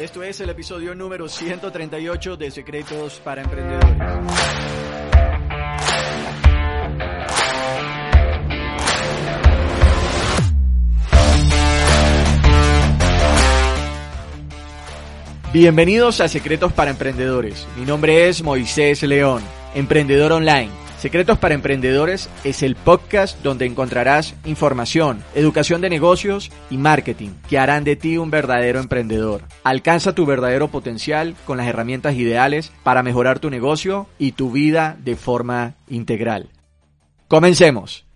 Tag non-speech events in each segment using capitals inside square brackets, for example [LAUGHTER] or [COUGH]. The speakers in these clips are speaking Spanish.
esto es el episodio número 138 de Secretos para Emprendedores. Bienvenidos a Secretos para Emprendedores. Mi nombre es Moisés León, emprendedor online Secretos para Emprendedores es el podcast donde encontrarás información, educación de negocios y marketing que harán de ti un verdadero emprendedor. Alcanza tu verdadero potencial con las herramientas ideales para mejorar tu negocio y tu vida de forma integral. Comencemos.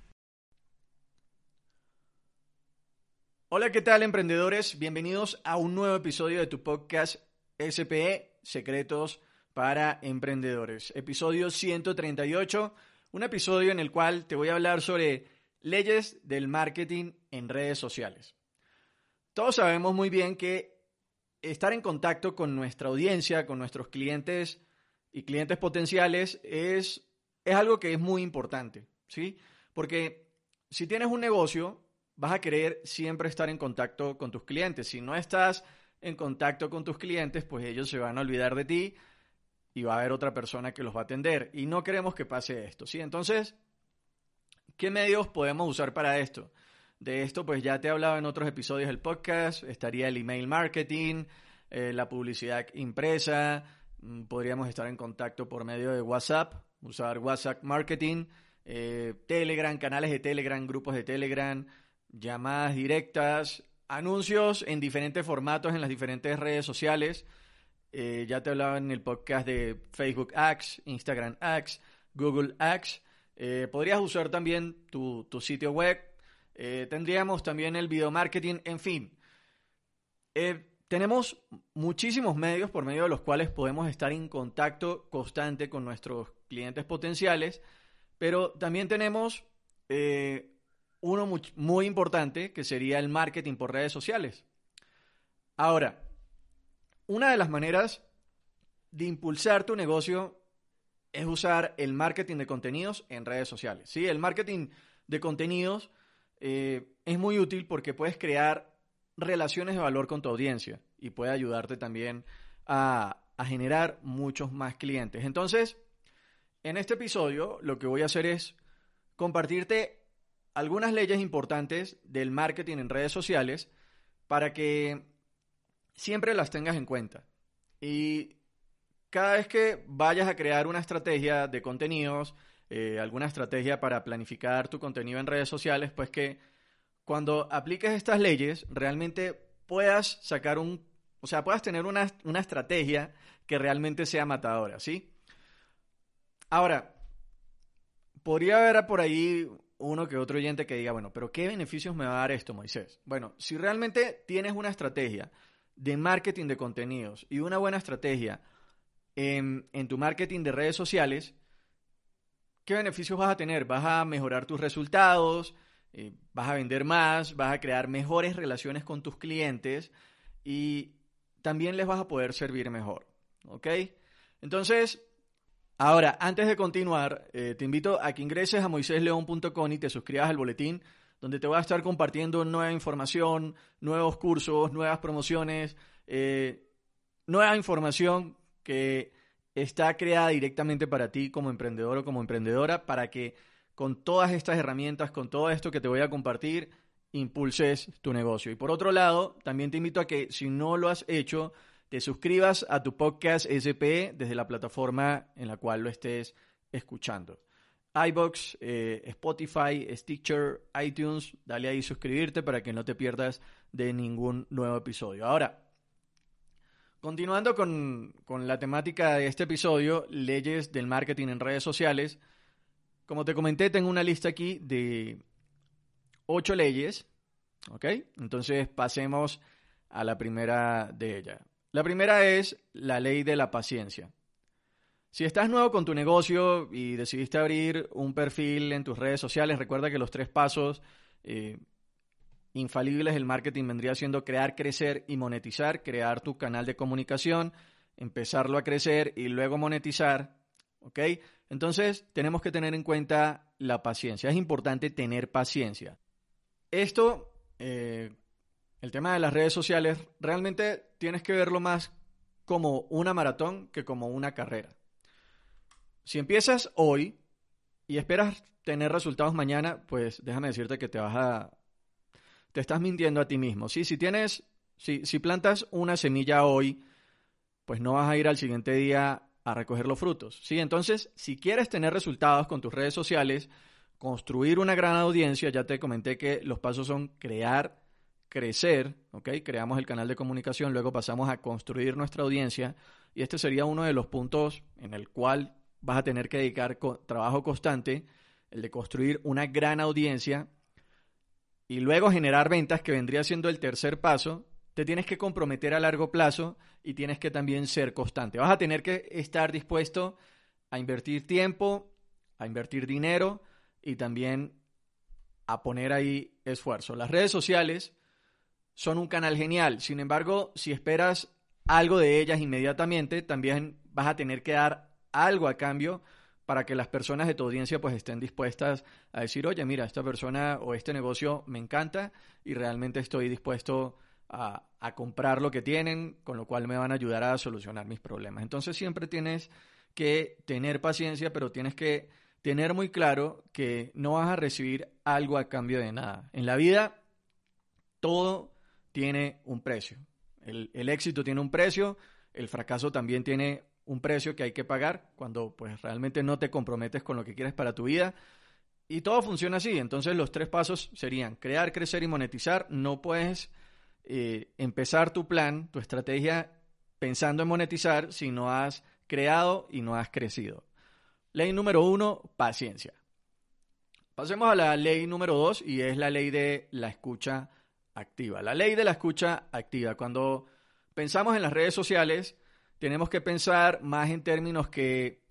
Hola, ¿qué tal emprendedores? Bienvenidos a un nuevo episodio de tu podcast SPE Secretos para emprendedores. Episodio 138, un episodio en el cual te voy a hablar sobre leyes del marketing en redes sociales. Todos sabemos muy bien que estar en contacto con nuestra audiencia, con nuestros clientes y clientes potenciales es, es algo que es muy importante, ¿sí? Porque si tienes un negocio, vas a querer siempre estar en contacto con tus clientes. Si no estás en contacto con tus clientes, pues ellos se van a olvidar de ti y va a haber otra persona que los va a atender. Y no queremos que pase esto, ¿sí? Entonces, ¿qué medios podemos usar para esto? De esto, pues ya te he hablado en otros episodios del podcast. Estaría el email marketing, eh, la publicidad impresa. Mm, podríamos estar en contacto por medio de WhatsApp, usar WhatsApp marketing, eh, Telegram, canales de Telegram, grupos de Telegram, llamadas directas, anuncios en diferentes formatos en las diferentes redes sociales. Eh, ya te hablaba en el podcast de Facebook Ads, Instagram Ads, Google Ads. Eh, podrías usar también tu, sitio web. Eh, tendríamos también el video marketing, en fin. tenemos muchísimos medios por medio de los cuales podemos estar en contacto constante con nuestros clientes potenciales, pero también tenemos uno muy importante que sería el marketing por redes sociales. Ahora, una de las maneras de impulsar tu negocio es usar el marketing de contenidos en redes sociales. ¿sí? El marketing de contenidos eh, es muy útil porque puedes crear relaciones de valor con tu audiencia y puede ayudarte también a, a generar muchos más clientes. Entonces, en este episodio lo que voy a hacer es compartirte algunas leyes importantes del marketing en redes sociales para que siempre las tengas en cuenta. Y cada vez que vayas a crear una estrategia de contenidos, eh, alguna estrategia para planificar tu contenido en redes sociales, pues que cuando apliques estas leyes realmente puedas sacar un, o sea, puedas tener una, una estrategia que realmente sea matadora, ¿sí? Ahora, podría haber por ahí uno que otro oyente que diga, bueno, pero ¿qué beneficios me va a dar esto, Moisés? Bueno, si realmente tienes una estrategia de marketing de contenidos y una buena estrategia en, tu marketing de redes sociales, ¿qué beneficios vas a tener? Vas a mejorar tus resultados, eh, vas a vender más, vas a crear mejores relaciones con tus clientes y también les vas a poder servir mejor. ¿Ok? Entonces, ahora, antes de continuar, eh, te invito a que ingreses a moisésleón.com y te suscribas al boletín donde te voy a estar compartiendo nueva información, nuevos cursos, nuevas promociones, eh, nueva información que está creada directamente para ti como emprendedor o como emprendedora para que con todas estas herramientas, con todo esto que te voy a compartir, impulses tu negocio. Y por otro lado, también te invito a que si no lo has hecho, te suscribas a tu podcast SPE desde la plataforma en la cual lo estés escuchando iBox, eh, Spotify, Stitcher, iTunes. Dale ahí suscribirte para que no te pierdas de ningún nuevo episodio. Ahora, continuando con, con la temática de este episodio, leyes del marketing en redes sociales. Como te comenté, tengo una lista aquí de ocho leyes. ¿Ok? Entonces pasemos a la primera de ellas. La primera es la ley de la paciencia. Si estás nuevo con tu negocio y decidiste abrir un perfil en tus redes sociales, recuerda que los tres pasos eh, infalibles del marketing vendría siendo crear, crecer y monetizar, crear tu canal de comunicación, empezarlo a crecer y luego monetizar. ¿Ok? Entonces tenemos que tener en cuenta la paciencia. Es importante tener paciencia. Esto, eh, el tema de las redes sociales, realmente tienes que verlo más como una maratón que como una carrera. Si empiezas hoy y esperas tener resultados mañana, pues déjame decirte que te vas a... Te estás mintiendo a ti mismo. ¿sí? Si tienes, si, si plantas una semilla hoy, pues no vas a ir al siguiente día a recoger los frutos. ¿sí? Entonces, si quieres tener resultados con tus redes sociales, construir una gran audiencia, ya te comenté que los pasos son crear, crecer, ¿ok? Creamos el canal de comunicación, luego pasamos a construir nuestra audiencia y este sería uno de los puntos en el cual vas a tener que dedicar trabajo constante, el de construir una gran audiencia y luego generar ventas, que vendría siendo el tercer paso, te tienes que comprometer a largo plazo y tienes que también ser constante. Vas a tener que estar dispuesto a invertir tiempo, a invertir dinero y también a poner ahí esfuerzo. Las redes sociales son un canal genial, sin embargo, si esperas algo de ellas inmediatamente, también vas a tener que dar algo a cambio para que las personas de tu audiencia pues estén dispuestas a decir, oye, mira, esta persona o este negocio me encanta y realmente estoy dispuesto a, a, comprar lo que tienen, con lo cual me van a ayudar a solucionar mis problemas. Entonces siempre tienes que tener paciencia, pero tienes que tener muy claro que no vas a recibir algo a cambio de nada. En la vida todo tiene un precio. El, el éxito tiene un precio, el fracaso también tiene un precio que hay que pagar cuando pues realmente no te comprometes con lo que quieres para tu vida. Y todo funciona así. Entonces los tres pasos serían crear, crecer y monetizar. No puedes eh, empezar tu plan, tu estrategia pensando en monetizar si no has creado y no has crecido. Ley número uno, paciencia. Pasemos a la ley número dos y es la ley de la escucha activa. La ley de la escucha activa. Cuando pensamos en las redes sociales, tenemos que pensar más en términos que,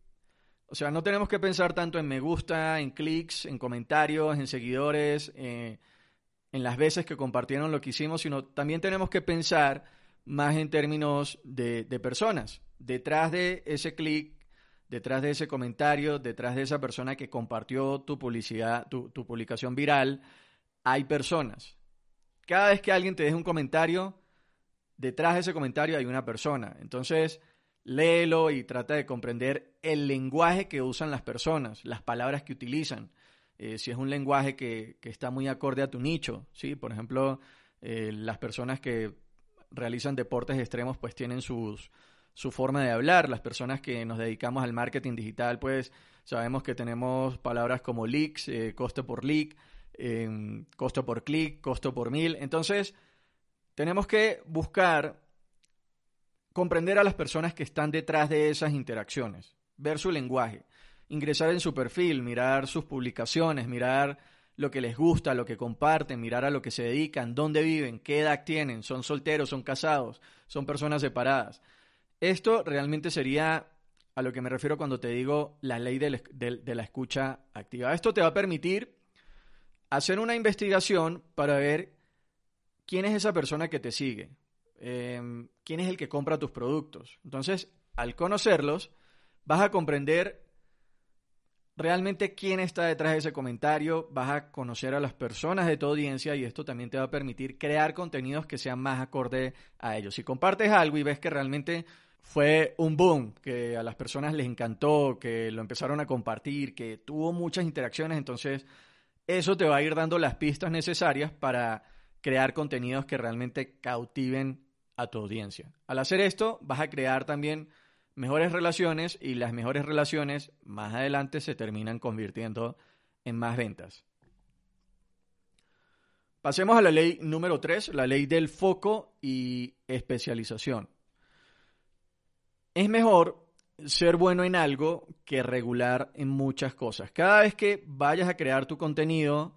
o sea, no tenemos que pensar tanto en me gusta, en clics, en comentarios, en seguidores, eh, en las veces que compartieron lo que hicimos, sino también tenemos que pensar más en términos de, personas. Detrás de ese clic, detrás de ese comentario, detrás de esa persona que compartió tu publicidad, tu, tu publicación viral, hay personas. Cada vez que alguien te deja un comentario, detrás de ese comentario hay una persona. Entonces, léelo y trata de comprender el lenguaje que usan las personas, las palabras que utilizan. Eh, si es un lenguaje que, está muy acorde a tu nicho, ¿sí? Por ejemplo, eh, las personas que realizan deportes extremos pues tienen sus, su forma de hablar. Las personas que nos dedicamos al marketing digital pues sabemos que tenemos palabras como leaks, eh, costo por leak, costo por clic, costo por mil. Entonces, tenemos que buscar comprender a las personas que están detrás de esas interacciones, ver su lenguaje, ingresar en su perfil, mirar sus publicaciones, mirar lo que les gusta, lo que comparten, mirar a lo que se dedican, dónde viven, qué edad tienen, son solteros, son casados, son personas separadas. Esto realmente sería a lo que me refiero cuando te digo la ley de, la escucha activa. Esto te va a permitir hacer una investigación para ver quién es esa persona que te sigue, em, quién es el que compra tus productos. Entonces, al conocerlos, vas a comprender realmente quién está detrás de ese comentario, vas a conocer a las personas de tu audiencia y esto también te va a permitir crear contenidos que sean más acorde a ellos. Si compartes algo y ves que realmente fue un boom, que a las personas les encantó, que lo empezaron a compartir, que tuvo muchas interacciones, entonces eso te va a ir dando las pistas necesarias para crear contenidos que realmente cautiven a tu audiencia. Al hacer esto, vas a crear también mejores relaciones y las mejores relaciones más adelante se terminan convirtiendo en más ventas. Pasemos a la ley número 3, la ley del foco y especialización. Es mejor ser bueno en algo que regular en muchas cosas. Cada vez que vayas a crear tu contenido,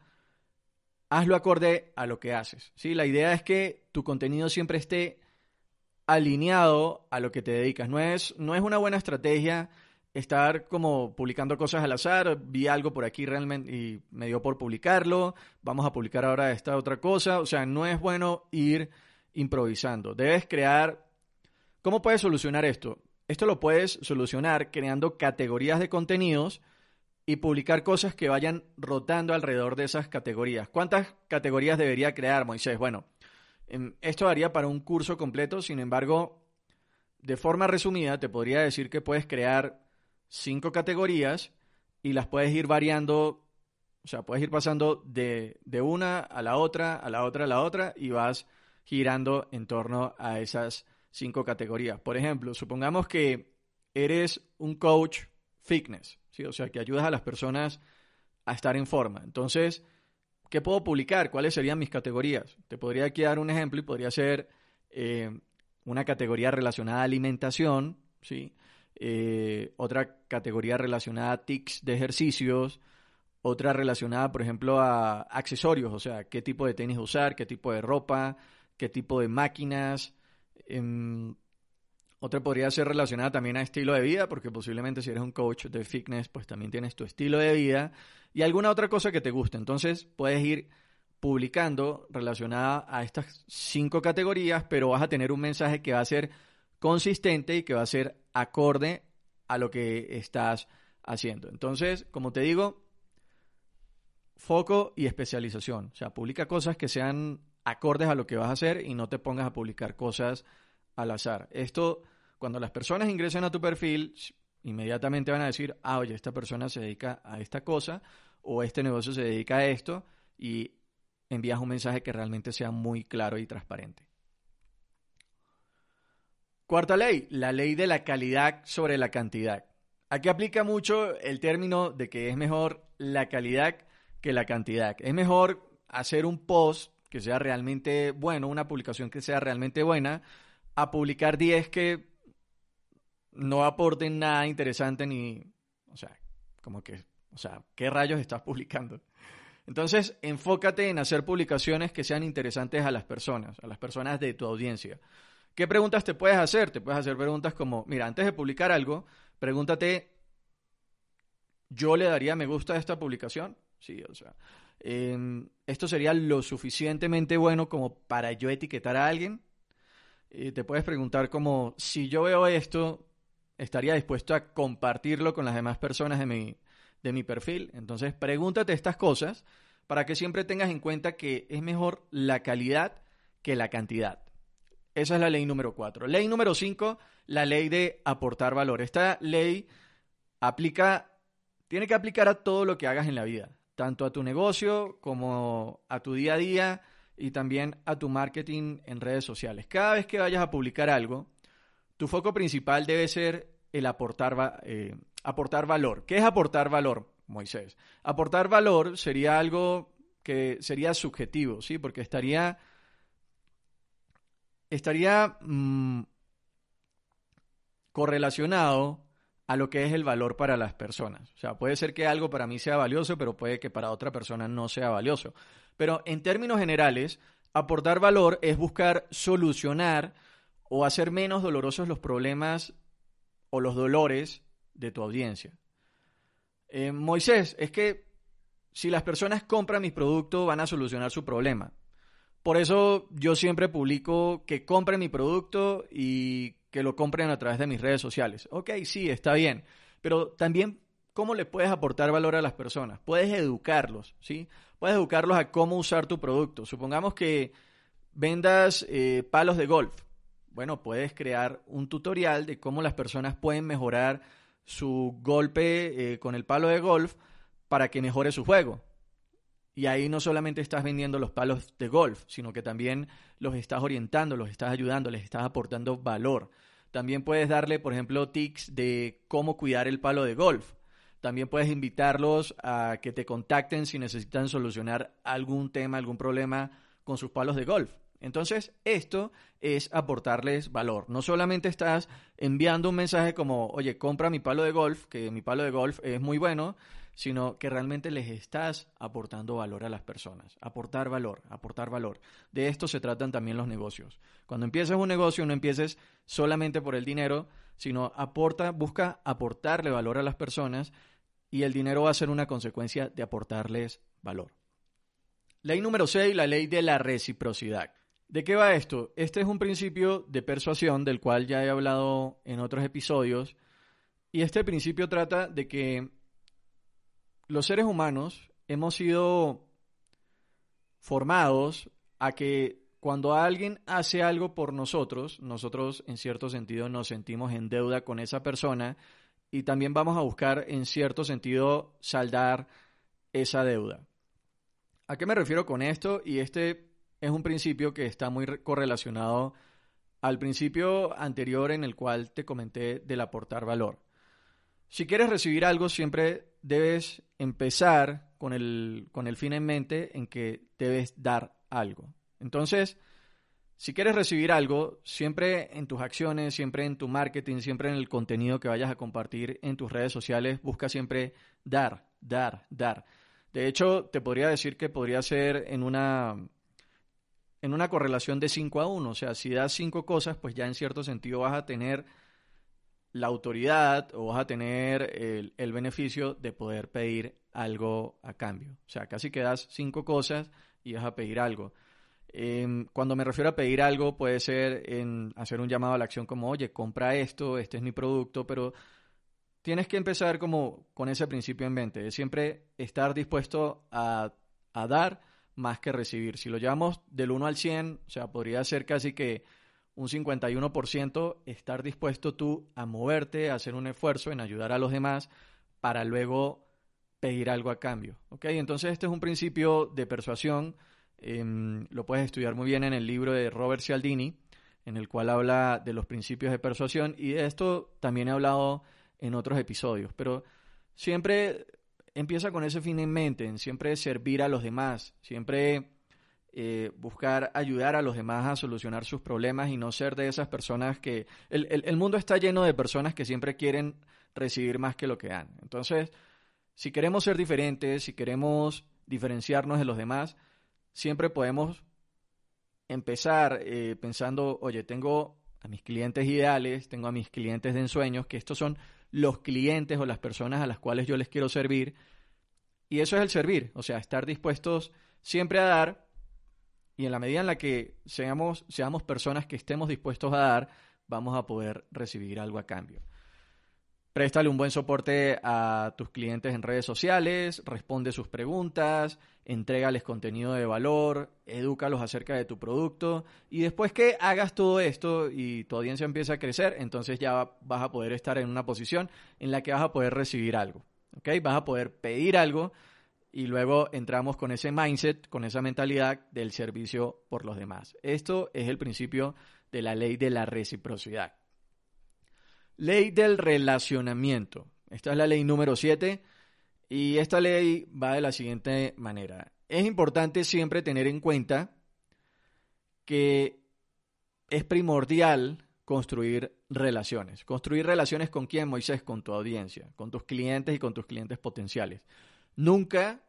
hazlo acorde a lo que haces. ¿sí? La idea es que tu contenido siempre esté alineado a lo que te dedicas. No es, no es una buena estrategia estar como publicando cosas al azar, vi algo por aquí realmente y me dio por publicarlo, vamos a publicar ahora esta otra cosa, o sea, no es bueno ir improvisando, debes crear... ¿Cómo puedes solucionar esto? Esto lo puedes solucionar creando categorías de contenidos y publicar cosas que vayan rotando alrededor de esas categorías. ¿Cuántas categorías debería crear Moisés? Bueno, em, esto daría para un curso completo, sin embargo, de forma resumida, te podría decir que puedes crear cinco categorías y las puedes ir variando, o sea, puedes ir pasando de, de una a la otra, a la otra, a la otra y vas girando en torno a esas cinco categorías. Por ejemplo, supongamos que eres un coach fitness, ¿sí? o sea, que ayudas a las personas a estar en forma. Entonces, ¿qué puedo publicar? ¿Cuáles serían mis categorías? Te podría aquí dar un ejemplo y podría ser eh, una categoría relacionada a alimentación, ¿sí? Eh, otra categoría relacionada a tics de ejercicios, otra relacionada, por ejemplo, a accesorios, o sea, qué tipo de tenis usar, qué tipo de ropa, qué tipo de máquinas. Em, otra podría ser relacionada también a estilo de vida, porque posiblemente si eres un coach de fitness, pues también tienes tu estilo de vida y alguna otra cosa que te guste. Entonces puedes ir publicando relacionada a estas cinco categorías, pero vas a tener un mensaje que va a ser consistente y que va a ser acorde a lo que estás haciendo. Entonces, como te digo, foco y especialización. O sea, publica cosas que sean acordes a lo que vas a hacer y no te pongas a publicar cosas al azar. Esto, cuando las personas ingresen a tu perfil, inmediatamente van a decir, ah, oye, esta persona se dedica a esta cosa o este negocio se dedica a esto y envías un mensaje que realmente sea muy claro y transparente. Cuarta ley, la ley de la calidad sobre la cantidad. Aquí aplica mucho el término de que es mejor la calidad que la cantidad. Es mejor hacer un post que sea realmente bueno, una publicación que sea realmente buena, a publicar 10 que no aporten nada interesante ni, o sea, como que, o sea, ¿qué rayos estás publicando? Entonces, enfócate en hacer publicaciones que sean interesantes a las personas, a las personas de tu audiencia. ¿Qué preguntas te puedes hacer? Te puedes hacer preguntas como, mira, antes de publicar algo, pregúntate, ¿yo le daría me gusta a esta publicación? Sí, o sea, em, ¿esto sería lo suficientemente bueno como para yo etiquetar a alguien? Y te puedes preguntar como, si yo veo esto, ¿estaría dispuesto a compartirlo con las demás personas de mi, de mi perfil? Entonces, pregúntate estas cosas para que siempre tengas en cuenta que es mejor la calidad que la cantidad. Esa es la ley número cuatro. Ley número cinco, la ley de aportar valor. Esta ley aplica, tiene que aplicar a todo lo que hagas en la vida, tanto a tu negocio como a tu día a día y también a tu marketing en redes sociales. Cada vez que vayas a publicar algo, tu foco principal debe ser el aportar, eh, aportar valor. ¿Qué es aportar valor, Moisés? Aportar valor sería algo que sería subjetivo, ¿sí? Porque estaría estaría mm, correlacionado a lo que es el valor para las personas. O sea, puede ser que algo para mí sea valioso, pero puede que para otra persona no sea valioso. Pero en términos generales, aportar valor es buscar solucionar o hacer menos dolorosos los problemas o los dolores de tu audiencia. Eh, Moisés, es que si las personas compran mis productos van a solucionar su problema. Por eso yo siempre publico que compren mi producto y que lo compren a través de mis redes sociales. Ok, sí, está bien. Pero también, ¿cómo le puedes aportar valor a las personas? Puedes educarlos, ¿sí? Puedes educarlos a cómo usar tu producto. Supongamos que vendas eh, palos de golf. Bueno, puedes crear un tutorial de cómo las personas pueden mejorar su golpe eh, con el palo de golf para que mejore su juego. Y ahí no solamente estás vendiendo los palos de golf, sino que también los estás orientando, los estás ayudando, les estás aportando valor. También puedes darle, por ejemplo, tips de cómo cuidar el palo de golf. También puedes invitarlos a que te contacten si necesitan solucionar algún tema, algún problema con sus palos de golf. Entonces, esto es aportarles valor. No solamente estás enviando un mensaje como, oye, compra mi palo de golf, que mi palo de golf es muy bueno, sino que realmente les estás aportando valor a las personas. Aportar valor, aportar valor. De esto se tratan también los negocios. Cuando empieces un negocio, no empieces solamente por el dinero, sino aporta, busca aportarle valor a las personas y el dinero va a ser una consecuencia de aportarles valor. Ley número 6, la ley de la reciprocidad. ¿De qué va esto? Este es un principio de persuasión del cual ya he hablado en otros episodios y este principio trata de que los seres humanos hemos sido formados a que cuando alguien hace algo por nosotros, nosotros en cierto sentido nos sentimos en deuda con esa persona y también vamos a buscar en cierto sentido saldar esa deuda. ¿A qué me refiero con esto? Y este es un principio que está muy correlacionado al principio anterior en el cual te comenté del aportar valor. Si quieres recibir algo, siempre debes empezar con el, con el fin en mente en que debes dar algo. Entonces, si quieres recibir algo, siempre en tus acciones, siempre en tu marketing, siempre en el contenido que vayas a compartir en tus redes sociales, busca siempre dar, dar, dar. De hecho, te podría decir que podría ser en una, en una correlación de 5 a 1. O sea, si das 5 cosas, pues ya en cierto sentido vas a tener la autoridad o vas a tener el, el beneficio de poder pedir algo a cambio. O sea, casi que das 5 cosas y vas a pedir algo. Em, cuando me refiero a pedir algo, puede ser en hacer un llamado a la acción como, oye, compra esto, este es mi producto, pero tienes que empezar como con ese principio en mente, de siempre estar dispuesto a, a dar más que recibir. Si lo llevamos del 1 al 100, o sea, podría ser casi que un 51% estar dispuesto tú a moverte, a hacer un esfuerzo en ayudar a los demás para luego pedir algo a cambio. ¿ok? Entonces este es un principio de persuasión Em, lo puedes estudiar muy bien en el libro de Robert Cialdini, en el cual habla de los principios de persuasión y de esto también he hablado en otros episodios, pero siempre empieza con ese fin en mente, en siempre servir a los demás, siempre eh, buscar ayudar a los demás a solucionar sus problemas y no ser de esas personas que... El, el mundo está lleno de personas que siempre quieren recibir más que lo que dan. Entonces, si queremos ser diferentes, si queremos diferenciarnos de los demás, siempre podemos empezar eh, pensando, oye, tengo a mis clientes ideales, tengo a mis clientes de ensueños, que estos son los clientes o las personas a las cuales yo les quiero servir. Y eso es el servir, o sea, estar dispuestos siempre a dar y en la medida en la que seamos, seamos personas que estemos dispuestos a dar, vamos a poder recibir algo a cambio. Préstale un buen soporte a tus clientes en redes sociales, responde sus preguntas, entrégales contenido de valor, edúcalos acerca de tu producto y después que hagas todo esto y tu audiencia empieza a crecer, entonces ya vas a poder estar en una posición en la que vas a poder recibir algo, ¿ok? Vas a poder pedir algo y luego entramos con ese mindset, con esa mentalidad del servicio por los demás. Esto es el principio de la ley de la reciprocidad. Ley del relacionamiento. Esta es la ley número 7 y esta ley va de la siguiente manera. Es importante siempre tener en cuenta que es primordial construir relaciones. Construir relaciones con quién, Moisés, con tu audiencia, con tus clientes y con tus clientes potenciales. Nunca,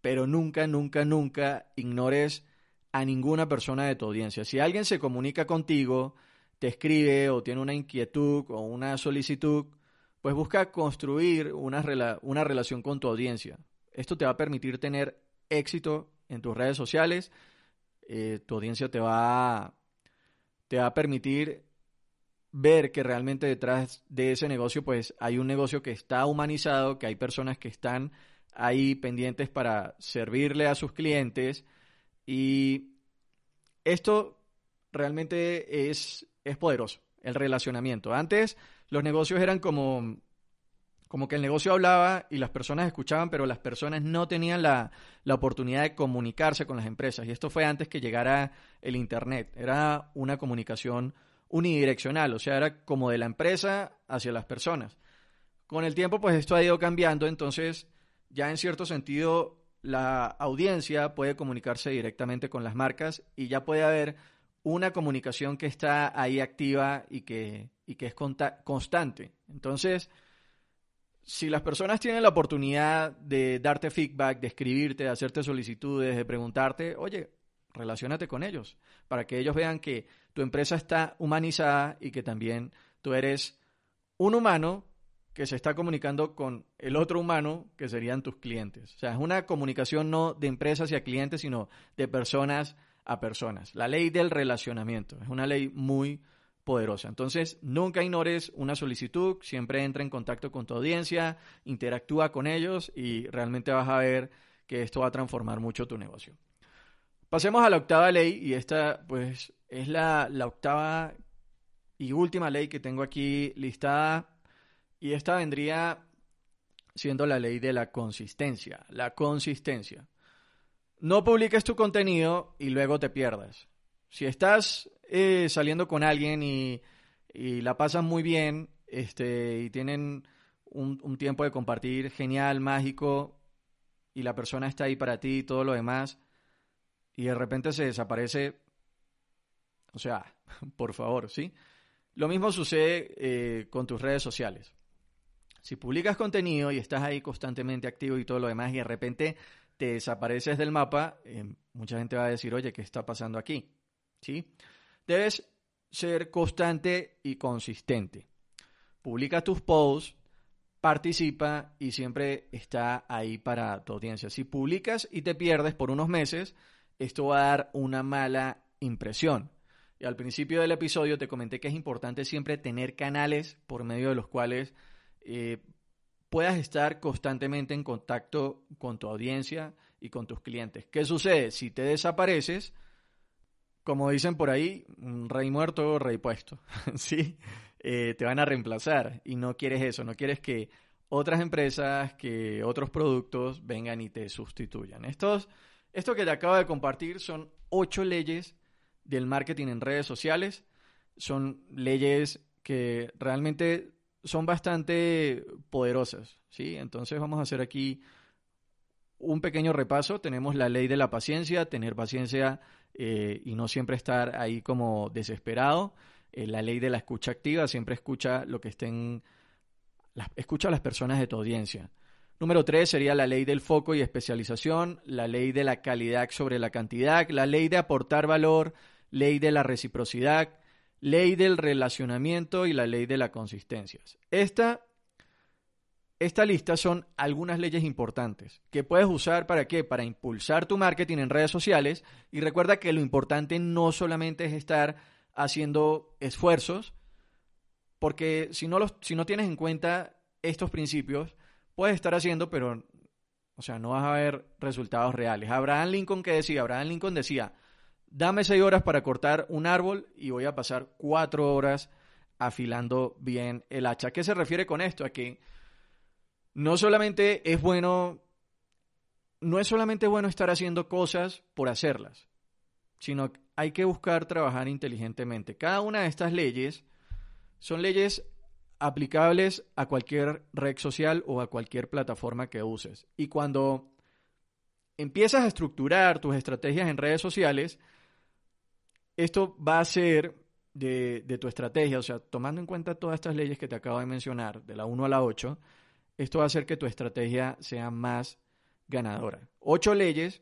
pero nunca, nunca, nunca ignores a ninguna persona de tu audiencia. Si alguien se comunica contigo, te escribe o tiene una inquietud o una solicitud, pues busca construir una, una relación con tu audiencia. Esto te va a permitir tener éxito en tus redes sociales. Eh, tu audiencia te va, te va a permitir ver que realmente detrás de ese negocio pues hay un negocio que está humanizado, que hay personas que están ahí pendientes para servirle a sus clientes y esto realmente es es poderoso, el relacionamiento. Antes los negocios eran como, como que el negocio hablaba y las personas escuchaban, pero las personas no tenían la, la oportunidad de comunicarse con las empresas. Y esto fue antes que llegara el Internet. Era una comunicación unidireccional, o sea, era como de la empresa hacia las personas. Con el tiempo, pues esto ha ido cambiando, entonces ya en cierto sentido la audiencia puede comunicarse directamente con las marcas y ya puede haber una comunicación que está ahí activa y que, y que es constante. Entonces, si las personas tienen la oportunidad de darte feedback, de escribirte, de hacerte solicitudes, de preguntarte, oye, relacionate con ellos, para que ellos vean que tu empresa está humanizada y que también tú eres un humano que se está comunicando con el otro humano, que serían tus clientes. O sea, es una comunicación no de empresas hacia clientes, sino de personas a personas. La ley del relacionamiento es una ley muy poderosa. Entonces, nunca ignores una solicitud, siempre entra en contacto con tu audiencia, interactúa con ellos y realmente vas a ver que esto va a transformar mucho tu negocio. Pasemos a la octava ley y esta pues es la, la octava y última ley que tengo aquí listada y esta vendría siendo la ley de la consistencia. La consistencia. No publiques tu contenido y luego te pierdas. Si estás eh, saliendo con alguien y, la pasan muy bien este, y tienen un, tiempo de compartir genial, mágico, y la persona está ahí para ti y todo lo demás, y de repente se desaparece, o sea, [LAUGHS] por favor, ¿sí? Lo mismo sucede eh, con tus redes sociales. Si publicas contenido y estás ahí constantemente activo y todo lo demás y de repente te desapareces del mapa, eh, mucha gente va a decir, oye, ¿qué está pasando aquí? ¿Sí? Debes ser constante y consistente. Publica tus posts, participa y siempre está ahí para tu audiencia. Si publicas y te pierdes por unos meses, esto va a dar una mala impresión. Y al principio del episodio te comenté que es importante siempre tener canales por medio de los cuales eh, puedas estar constantemente en contacto con tu audiencia y con tus clientes. ¿Qué sucede? Si te desapareces, como dicen por ahí, rey muerto, rey puesto. [LAUGHS] ¿Sí? Eh, te van a reemplazar y no quieres eso, no quieres que otras empresas, que otros productos vengan y te sustituyan. Esto que te acabo de compartir son ocho leyes del marketing en redes sociales. Son leyes que realmente son bastante poderosas, ¿sí? Entonces vamos a hacer aquí un pequeño repaso. Tenemos la ley de la paciencia, tener paciencia eh, y no siempre estar ahí como desesperado. Eh, la ley de la escucha activa, siempre escucha lo que estén, escucha a las personas de tu audiencia. Número tres sería la ley del foco y especialización, la ley de la calidad sobre la cantidad, la ley de aportar valor, ley de la reciprocidad, ley del relacionamiento y la ley de la consistencia. Esta esta lista son algunas leyes importantes que puedes usar para qué? Para impulsar tu marketing en redes sociales y recuerda que lo importante no solamente es estar haciendo esfuerzos, porque si no, los, si no tienes en cuenta estos principios, puedes estar haciendo, pero, o sea, no vas a ver resultados reales. Abraham Lincoln, que decía? Abraham Lincoln decía, dame seis horas para cortar un árbol y voy a pasar cuatro horas afilando bien el hacha. qué se refiere con esto? A que no solamente es bueno, no es solamente bueno estar haciendo cosas por hacerlas, sino hay que buscar trabajar inteligentemente. Cada una de estas leyes son leyes aplicables a cualquier red social o a cualquier plataforma que uses. Y cuando empiezas a estructurar tus estrategias en redes sociales, esto va a ser de, tu estrategia, o sea, tomando en cuenta todas estas leyes que te acabo de mencionar, de la 1 a la 8, esto va a hacer que tu estrategia sea más ganadora. Ocho leyes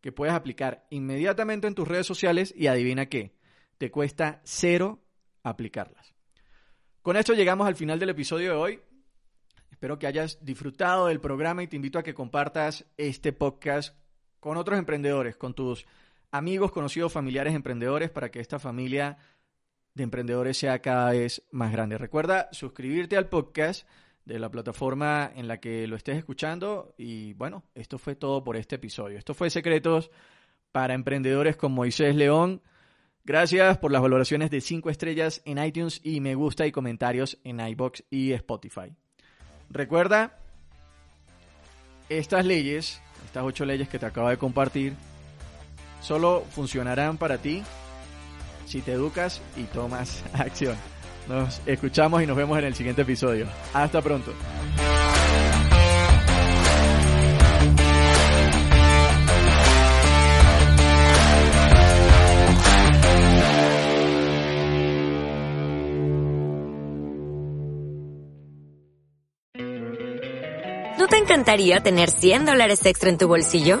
que puedes aplicar inmediatamente en tus redes sociales y adivina qué, te cuesta cero aplicarlas. Con esto llegamos al final del episodio de hoy. Espero que hayas disfrutado del programa y te invito a que compartas este podcast con otros emprendedores, con tus amigos, conocidos, familiares emprendedores, para que esta familia de emprendedores sea cada vez más grande. Recuerda suscribirte al podcast de la plataforma en la que lo estés escuchando. Y bueno, esto fue todo por este episodio. Esto fue Secretos para Emprendedores con Moisés León. Gracias por las valoraciones de 5 estrellas en iTunes y me gusta y comentarios en iBox y Spotify. Recuerda, estas leyes, estas ocho leyes que te acabo de compartir, solo funcionarán para ti si te educas y tomas [LAUGHS] acción. Nos escuchamos y nos vemos en el siguiente episodio. Hasta pronto. ¿No te encantaría tener 100 dólares extra en tu bolsillo?